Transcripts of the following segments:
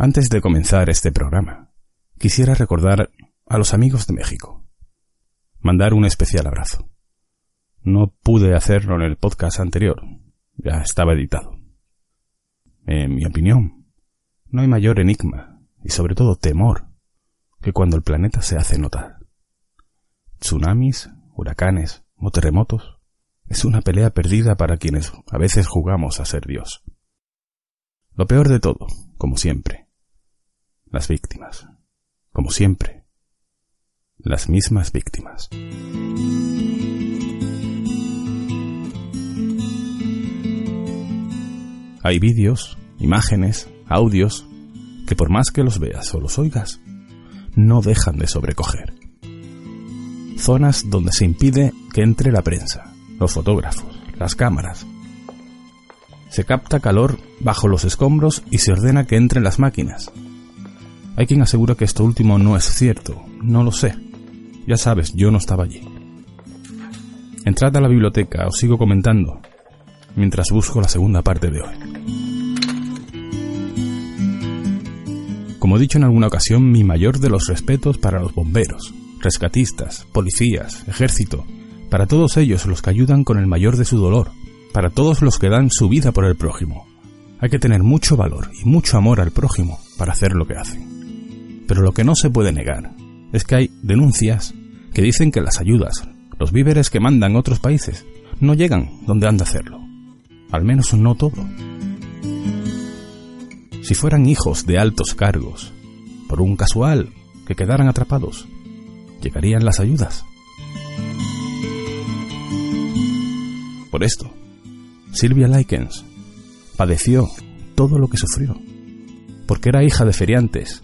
Antes de comenzar este programa, quisiera recordar a los amigos de México. Mandar un especial abrazo. No pude hacerlo en el podcast anterior, ya estaba editado. En mi opinión, no hay mayor enigma y sobre todo temor que cuando el planeta se hace notar. Tsunamis, huracanes o terremotos es una pelea perdida para quienes a veces jugamos a ser Dios. Lo peor de todo, como siempre, las víctimas. Como siempre, las mismas víctimas. Hay vídeos, imágenes, audios, que por más que los veas o los oigas, no dejan de sobrecoger. Zonas donde se impide que entre la prensa, los fotógrafos, las cámaras. Se capta calor bajo los escombros y se ordena que entren las máquinas. Hay quien asegura que esto último no es cierto, no lo sé. Ya sabes, yo no estaba allí. Entrad a la biblioteca, os sigo comentando, mientras busco la segunda parte de hoy. Como he dicho en alguna ocasión, mi mayor de los respetos para los bomberos, rescatistas, policías, ejército, para todos ellos los que ayudan con el mayor de su dolor, para todos los que dan su vida por el prójimo. Hay que tener mucho valor y mucho amor al prójimo para hacer lo que hacen. Pero lo que no se puede negar es que hay denuncias que dicen que las ayudas, los víveres que mandan otros países, no llegan donde han de hacerlo. Al menos no todo. Si fueran hijos de altos cargos, por un casual que quedaran atrapados, llegarían las ayudas. Por esto, Silvia Likens padeció todo lo que sufrió, porque era hija de feriantes,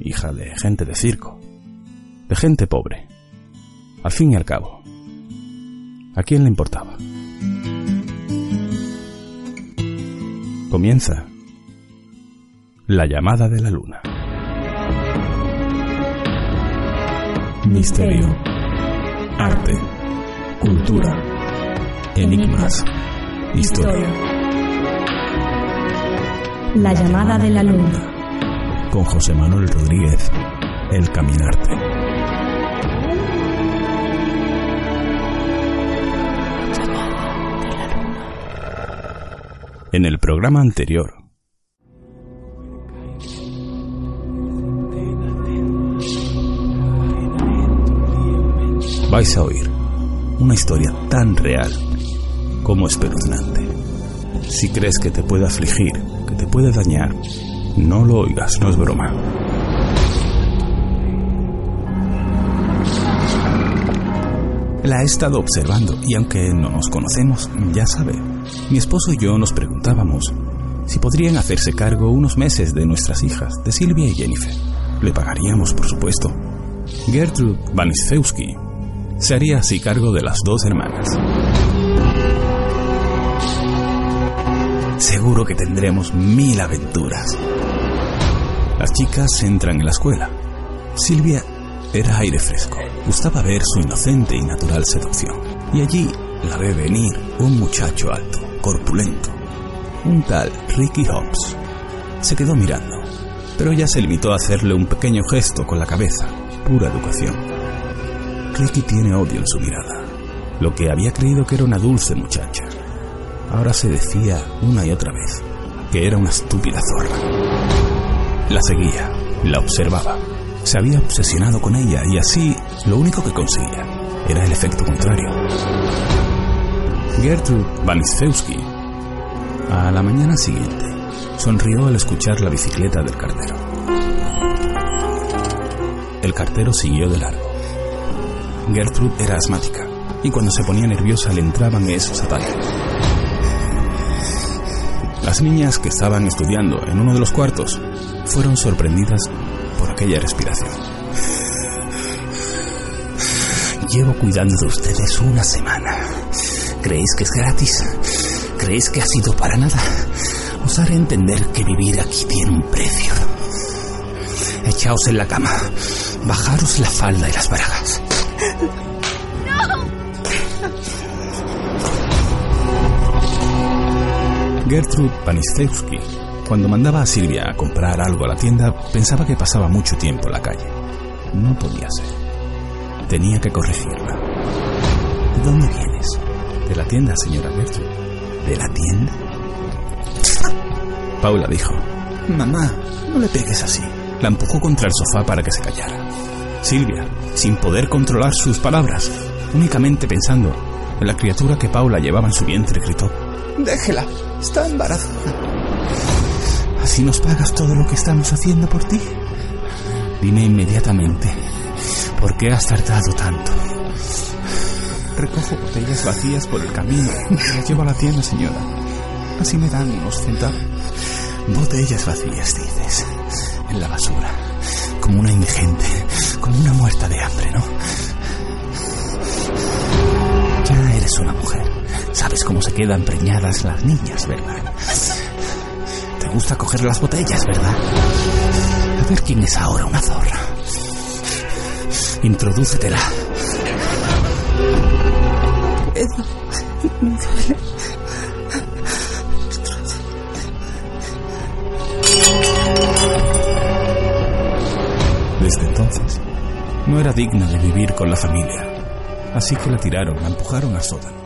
hija de gente de circo, de gente pobre. Al fin y al cabo, ¿a quién le importaba? Comienza la llamada de la luna. Misterio, arte, cultura, enigmas, historia. La llamada de la luna. Con José Manuel Rodríguez, El Caminarte. En el programa anterior, vais a oír una historia tan real como espeluznante. Si crees que te puede afligir, que te puede dañar, no lo oigas, no es broma. La he estado observando y aunque no nos conocemos, ya sabe, mi esposo y yo nos preguntábamos si podrían hacerse cargo unos meses de nuestras hijas, de Silvia y Jennifer. Le pagaríamos, por supuesto. Gertrude Vanisewski se haría así cargo de las dos hermanas. Seguro que tendremos mil aventuras. Las chicas entran en la escuela. Silvia era aire fresco. Gustaba ver su inocente y natural seducción. Y allí la ve venir un muchacho alto, corpulento, un tal Ricky Hobbs. Se quedó mirando, pero ella se limitó a hacerle un pequeño gesto con la cabeza, pura educación. Ricky tiene odio en su mirada. Lo que había creído que era una dulce muchacha, ahora se decía una y otra vez que era una estúpida zorra. La seguía, la observaba, se había obsesionado con ella y así lo único que conseguía era el efecto contrario. Gertrude Vanisewski, a la mañana siguiente, sonrió al escuchar la bicicleta del cartero. El cartero siguió de largo. Gertrude era asmática y cuando se ponía nerviosa le entraban esos ataques. Las niñas que estaban estudiando en uno de los cuartos fueron sorprendidas por aquella respiración. Llevo cuidando de ustedes una semana. ¿Creéis que es gratis? ¿Creéis que ha sido para nada? Os haré entender que vivir aquí tiene un precio. Echaos en la cama, bajaros la falda y las bragas. Gertrude Panistewski Cuando mandaba a Silvia a comprar algo a la tienda, pensaba que pasaba mucho tiempo en la calle. No podía ser. Tenía que corregirla. ¿De dónde vienes? De la tienda, señora Gertrude. ¿De la tienda? Paula dijo, Mamá, no le pegues así. La empujó contra el sofá para que se callara. Silvia, sin poder controlar sus palabras, únicamente pensando en la criatura que Paula llevaba en su vientre, gritó, Déjela, está embarazada. ¿Así nos pagas todo lo que estamos haciendo por ti? Dime inmediatamente, ¿por qué has tardado tanto? Recojo botellas vacías por el camino y las llevo a la tienda, señora. Así me dan unos centavos. Botellas vacías, dices, en la basura, como una indigente, como una muerta de hambre, ¿no? Ya eres una mujer. Sabes cómo se quedan preñadas las niñas, ¿verdad? Te gusta coger las botellas, ¿verdad? A ver quién es ahora una zorra. Introdúcetela. Desde entonces, no era digna de vivir con la familia. Así que la tiraron, la empujaron al sótano,